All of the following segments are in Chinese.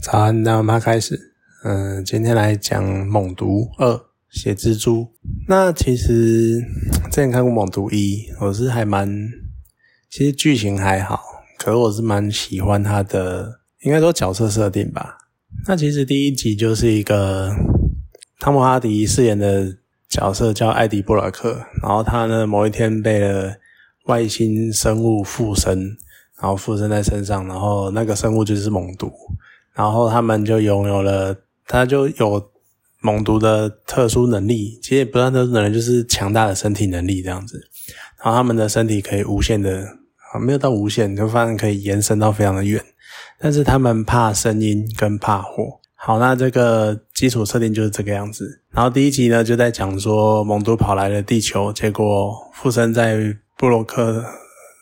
早安，那我们开始。嗯，今天来讲《猛毒二》血蜘蛛。那其实之前看过《猛毒一》，我是还蛮，其实剧情还好，可是我是蛮喜欢他的，应该说角色设定吧。那其实第一集就是一个汤姆哈迪饰演的角色叫艾迪布拉克，然后他呢某一天被了外星生物附身，然后附身在身上，然后那个生物就是猛毒。然后他们就拥有了，他就有猛毒的特殊能力，其实也不算特殊能力，就是强大的身体能力这样子。然后他们的身体可以无限的啊，没有到无限，就发现可以延伸到非常的远。但是他们怕声音跟怕火。好，那这个基础设定就是这个样子。然后第一集呢就在讲说，猛毒跑来了地球，结果附身在布洛克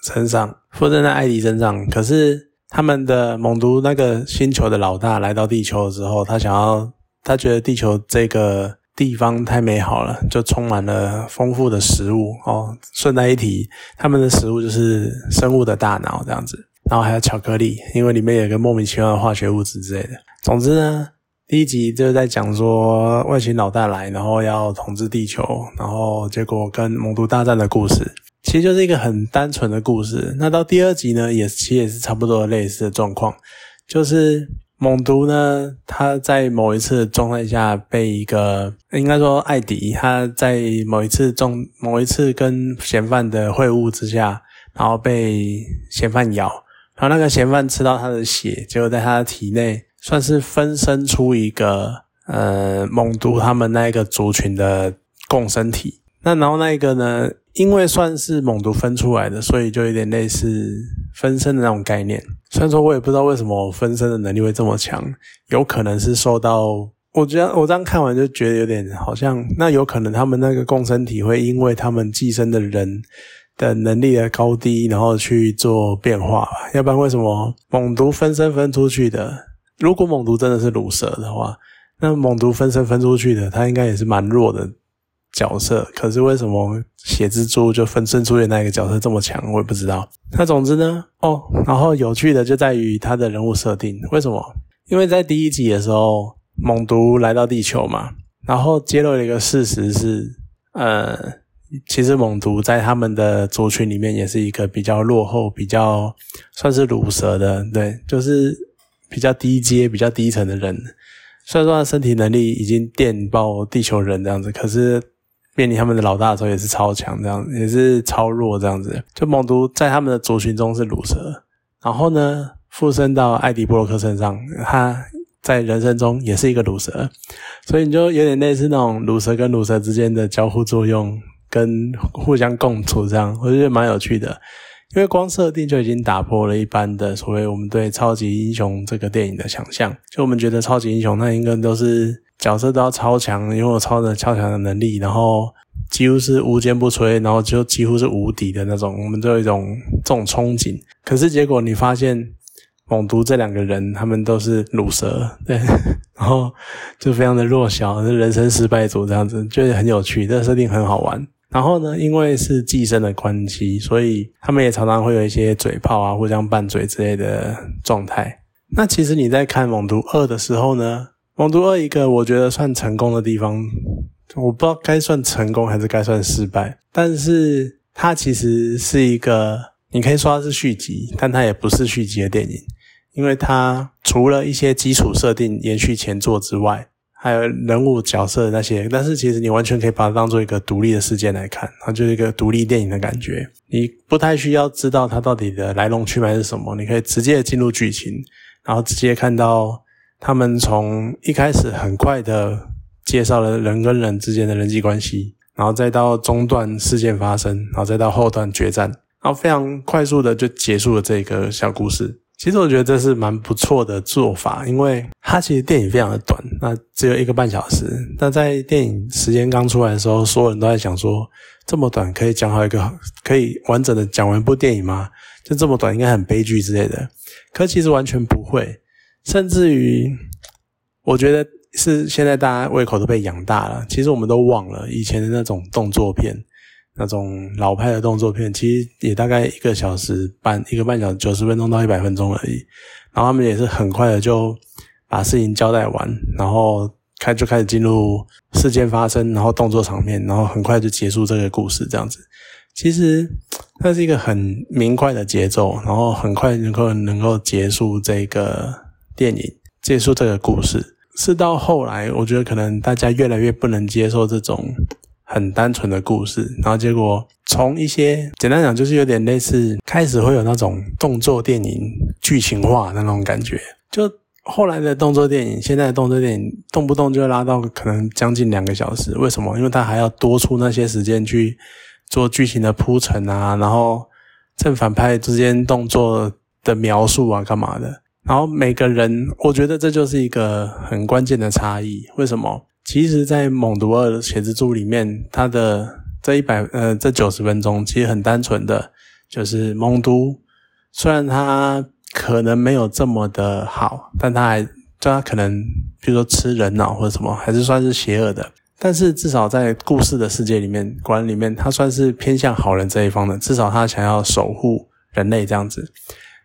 身上，附身在艾迪身上，可是。他们的猛毒那个星球的老大来到地球的时候，他想要，他觉得地球这个地方太美好了，就充满了丰富的食物哦。顺带一提，他们的食物就是生物的大脑这样子，然后还有巧克力，因为里面有个莫名其妙的化学物质之类的。总之呢，第一集就是在讲说外星老大来，然后要统治地球，然后结果跟猛毒大战的故事。其实就是一个很单纯的故事。那到第二集呢，也其实也是差不多类似的状况，就是猛毒呢，他在某一次状态下被一个，应该说艾迪，他在某一次中某一次跟嫌犯的会晤之下，然后被嫌犯咬，然后那个嫌犯吃到他的血，结果在他的体内算是分身出一个呃猛毒他们那一个族群的共生体。那然后那一个呢？因为算是猛毒分出来的，所以就有点类似分身的那种概念。虽然说我也不知道为什么分身的能力会这么强，有可能是受到……我觉得我这样看完就觉得有点好像，那有可能他们那个共生体会因为他们寄生的人的能力的高低，然后去做变化吧。要不然为什么猛毒分身分出去的？如果猛毒真的是乳蛇的话，那猛毒分身分出去的，它应该也是蛮弱的。角色，可是为什么血蜘蛛就分身出现那个角色这么强？我也不知道。那总之呢，哦，然后有趣的就在于他的人物设定。为什么？因为在第一集的时候，猛毒来到地球嘛，然后揭露了一个事实是，呃，其实猛毒在他们的族群里面也是一个比较落后、比较算是乳蛇的，对，就是比较低阶、比较低层的人。虽然说他身体能力已经电爆地球人这样子，可是。面临他们的老大的时候也是超强，这样也是超弱这样子。就猛毒在他们的族群中是乳蛇，然后呢附身到艾迪波洛克身上，他在人生中也是一个乳蛇，所以你就有点类似那种乳蛇跟乳蛇之间的交互作用跟互相共处这样，我觉得蛮有趣的。因为光设定就已经打破了一般的所谓我们对超级英雄这个电影的想象，就我们觉得超级英雄那应该都是。角色都要超强，拥有超的超强的能力，然后几乎是无坚不摧，然后就几乎是无敌的那种，我们都有一种这种憧憬。可是结果你发现，猛毒这两个人他们都是乳蛇，对，然后就非常的弱小，人生失败组这样子，就是很有趣，这个设定很好玩。然后呢，因为是寄生的关系，所以他们也常常会有一些嘴炮啊，互相拌嘴之类的状态。那其实你在看猛毒二的时候呢？猛毒二一个我觉得算成功的地方，我不知道该算成功还是该算失败。但是它其实是一个，你可以说它是续集，但它也不是续集的电影，因为它除了一些基础设定延续前作之外，还有人物角色的那些，但是其实你完全可以把它当做一个独立的事件来看，它就是一个独立电影的感觉。你不太需要知道它到底的来龙去脉是什么，你可以直接进入剧情，然后直接看到。他们从一开始很快的介绍了人跟人之间的人际关系，然后再到中段事件发生，然后再到后段决战，然后非常快速的就结束了这个小故事。其实我觉得这是蛮不错的做法，因为它其实电影非常的短，那只有一个半小时。那在电影时间刚出来的时候，所有人都在想说，这么短可以讲好一个，可以完整的讲完一部电影吗？就这么短，应该很悲剧之类的。可其实完全不会。甚至于，我觉得是现在大家胃口都被养大了。其实我们都忘了以前的那种动作片，那种老派的动作片，其实也大概一个小时半，一个半小时，九十分钟到一百分钟而已。然后他们也是很快的就把事情交代完，然后开就开始进入事件发生，然后动作场面，然后很快就结束这个故事，这样子。其实它是一个很明快的节奏，然后很快能够能够结束这个电影，结束这个故事。是到后来，我觉得可能大家越来越不能接受这种很单纯的故事，然后结果从一些简单讲就是有点类似，开始会有那种动作电影剧情化的那种感觉。就后来的动作电影，现在的动作电影动不动就拉到可能将近两个小时，为什么？因为他还要多出那些时间去做剧情的铺陈啊，然后正反派之间动作的描述啊，干嘛的？然后每个人，我觉得这就是一个很关键的差异。为什么？其实，在《猛毒二》血之猪里面，它的这一百呃这九十分钟，其实很单纯的，就是猛毒。虽然它可能没有这么的好，但它还就它可能，比如说吃人脑或者什么，还是算是邪恶的。但是至少在故事的世界里面，观里面，他算是偏向好人这一方的。至少他想要守护人类这样子。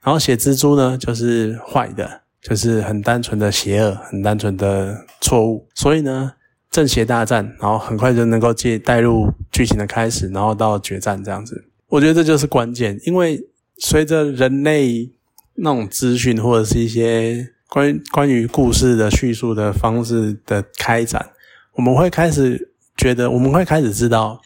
然后写蜘蛛呢，就是坏的，就是很单纯的邪恶，很单纯的错误。所以呢，正邪大战，然后很快就能够接带入剧情的开始，然后到决战这样子。我觉得这就是关键，因为随着人类那种资讯或者是一些关关于故事的叙述的方式的开展，我们会开始觉得，我们会开始知道。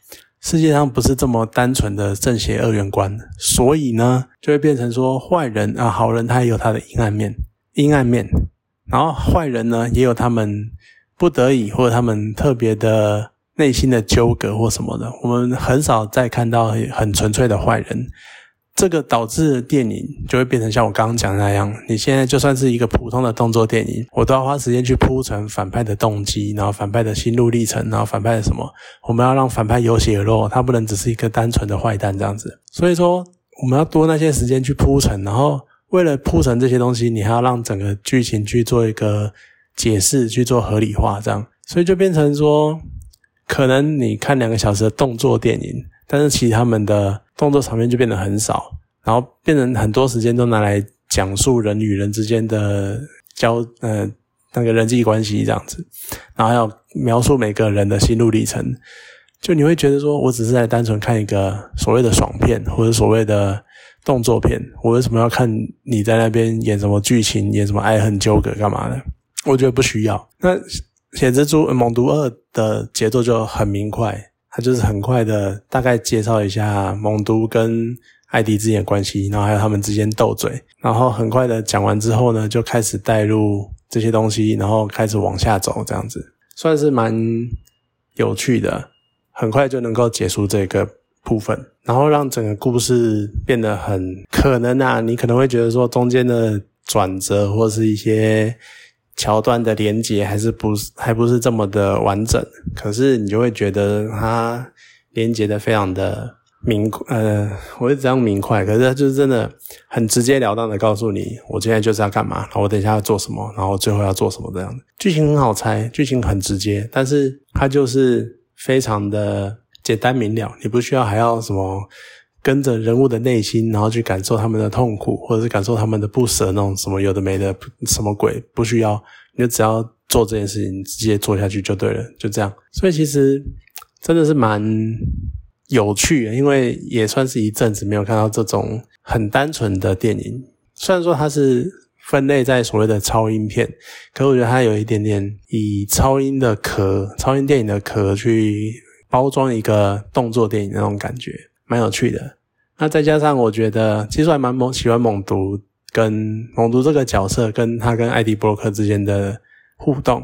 世界上不是这么单纯的正邪二元观，所以呢，就会变成说坏人啊，好人他也有他的阴暗面，阴暗面。然后坏人呢，也有他们不得已或者他们特别的内心的纠葛或什么的。我们很少再看到很纯粹的坏人。这个导致电影就会变成像我刚刚讲的那样，你现在就算是一个普通的动作电影，我都要花时间去铺陈反派的动机，然后反派的心路历程，然后反派的什么，我们要让反派有血有肉，他不能只是一个单纯的坏蛋这样子。所以说，我们要多那些时间去铺陈，然后为了铺陈这些东西，你还要让整个剧情去做一个解释，去做合理化，这样，所以就变成说，可能你看两个小时的动作电影，但是其实他们的。动作场面就变得很少，然后变成很多时间都拿来讲述人与人之间的交呃那个人际关系这样子，然后要描述每个人的心路历程，就你会觉得说我只是在单纯看一个所谓的爽片或者所谓的动作片，我为什么要看你在那边演什么剧情，演什么爱恨纠葛干嘛的？我觉得不需要。那《写蜘蛛猛毒二》的节奏就很明快。他就是很快的大概介绍一下蒙都跟艾迪之间的关系，然后还有他们之间斗嘴，然后很快的讲完之后呢，就开始带入这些东西，然后开始往下走，这样子算是蛮有趣的，很快就能够结束这个部分，然后让整个故事变得很可能啊，你可能会觉得说中间的转折或是一些。桥段的连接还是不是还不是这么的完整，可是你就会觉得它连接的非常的明，呃，我是这样明快，可是它就是真的很直截了当的告诉你，我现在就是要干嘛，然后我等一下要做什么，然后最后要做什么这样的剧情很好猜，剧情很直接，但是它就是非常的简单明了，你不需要还要什么。跟着人物的内心，然后去感受他们的痛苦，或者是感受他们的不舍，那种什么有的没的，什么鬼不需要，你就只要做这件事情，直接做下去就对了，就这样。所以其实真的是蛮有趣的，因为也算是一阵子没有看到这种很单纯的电影。虽然说它是分类在所谓的超音片，可我觉得它有一点点以超音的壳、超音电影的壳去包装一个动作电影那种感觉。蛮有趣的，那再加上我觉得，其实还蛮猛喜欢猛毒跟猛毒这个角色，跟他跟艾迪布洛克之间的互动，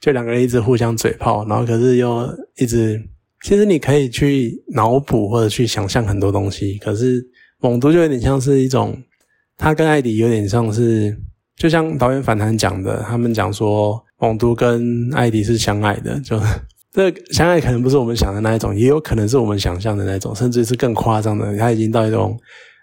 就两个人一直互相嘴炮，然后可是又一直，其实你可以去脑补或者去想象很多东西，可是猛毒就有点像是一种，他跟艾迪有点像是，就像导演反弹讲的，他们讲说猛毒跟艾迪是相爱的，就。这相爱可能不是我们想的那一种，也有可能是我们想象的那种，甚至是更夸张的，他已经到一种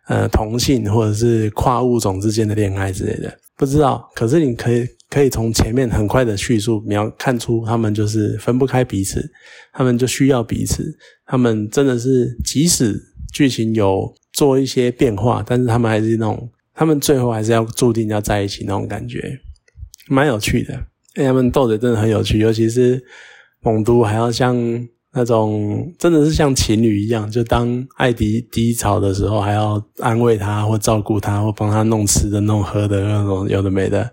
呃同性或者是跨物种之间的恋爱之类的，不知道。可是你可以可以从前面很快的叙述，描看出他们就是分不开彼此，他们就需要彼此，他们真的是即使剧情有做一些变化，但是他们还是那种，他们最后还是要注定要在一起那种感觉。蛮有趣的。因为他们斗嘴真的很有趣，尤其是猛毒还要像那种真的是像情侣一样，就当艾迪低潮的时候，还要安慰他或照顾他或帮他弄吃的弄喝的那种有的没的，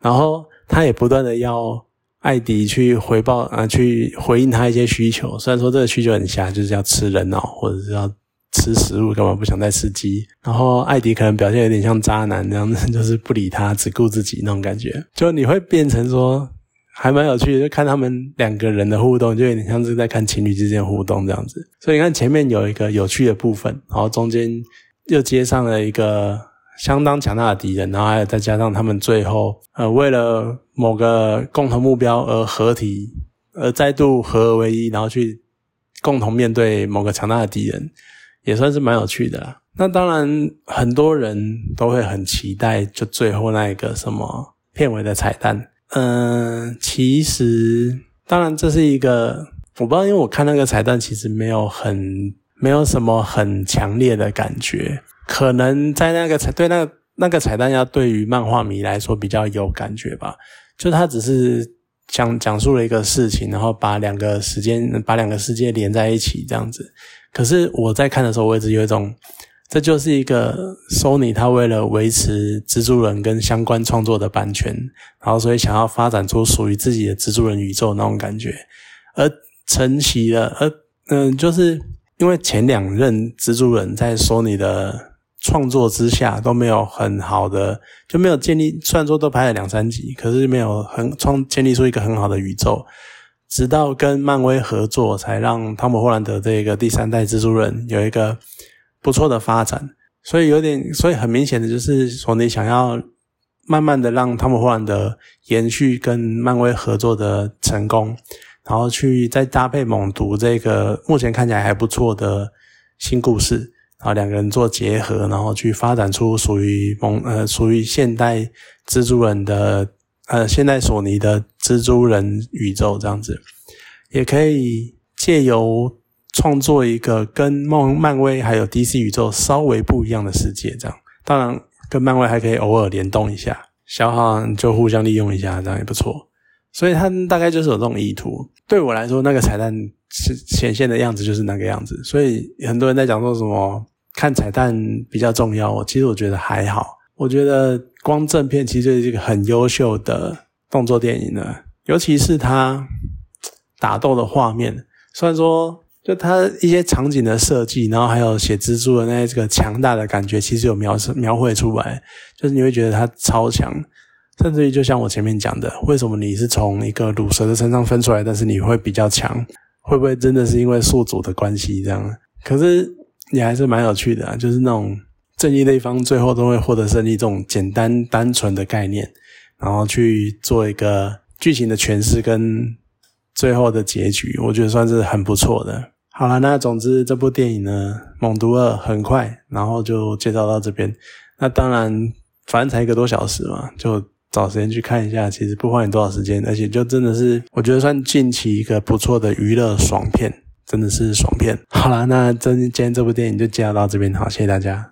然后他也不断的要艾迪去回报啊，去回应他一些需求。虽然说这个需求很瞎，就是要吃人脑或者是要。吃食物根本不想再吃鸡，然后艾迪可能表现有点像渣男那样子，就是不理他，只顾自己那种感觉。就你会变成说，还蛮有趣的，就看他们两个人的互动，就有点像是在看情侣之间互动这样子。所以你看前面有一个有趣的部分，然后中间又接上了一个相当强大的敌人，然后还有再加上他们最后呃为了某个共同目标而合体，而再度合而为一，然后去共同面对某个强大的敌人。也算是蛮有趣的啦。那当然，很多人都会很期待，就最后那一个什么片尾的彩蛋。嗯，其实当然这是一个，我不知道，因为我看那个彩蛋，其实没有很没有什么很强烈的感觉。可能在那个彩对那个那个彩蛋，要对于漫画迷来说比较有感觉吧。就他只是讲讲述了一个事情，然后把两个时间把两个世界连在一起这样子。可是我在看的时候，我一直有一种，这就是一个 Sony 他为了维持蜘蛛人跟相关创作的版权，然后所以想要发展出属于自己的蜘蛛人宇宙那种感觉，而承袭了，而嗯，就是因为前两任蜘蛛人在 Sony 的创作之下都没有很好的，就没有建立，虽然说都拍了两三集，可是没有很创建立出一个很好的宇宙。直到跟漫威合作，才让汤姆·霍兰德这个第三代蜘蛛人有一个不错的发展。所以有点，所以很明显的就是，索尼想要慢慢的让汤姆·霍兰德延续跟漫威合作的成功，然后去再搭配猛毒这个目前看起来还不错的新故事，然后两个人做结合，然后去发展出属于猛呃属于现代蜘蛛人的。呃，现代索尼的蜘蛛人宇宙这样子，也可以借由创作一个跟漫漫威还有 DC 宇宙稍微不一样的世界，这样当然跟漫威还可以偶尔联动一下，消耗就互相利用一下，这样也不错。所以他大概就是有这种意图。对我来说，那个彩蛋是显现的样子就是那个样子。所以很多人在讲说什么看彩蛋比较重要，其实我觉得还好。我觉得光正片其实就是一个很优秀的动作电影了，尤其是他打斗的画面，虽然说就他一些场景的设计，然后还有写蜘蛛的那这个强大的感觉，其实有描描绘出来，就是你会觉得他超强，甚至于就像我前面讲的，为什么你是从一个乳蛇的身上分出来，但是你会比较强，会不会真的是因为宿主的关系这样？可是也还是蛮有趣的，啊，就是那种。正义的一方最后都会获得胜利，这种简单单纯的概念，然后去做一个剧情的诠释跟最后的结局，我觉得算是很不错的。好了，那总之这部电影呢，《猛毒二》很快，然后就介绍到这边。那当然，反正才一个多小时嘛，就找时间去看一下，其实不花你多少时间，而且就真的是我觉得算近期一个不错的娱乐爽片，真的是爽片。好了，那今今天这部电影就介绍到这边，好，谢谢大家。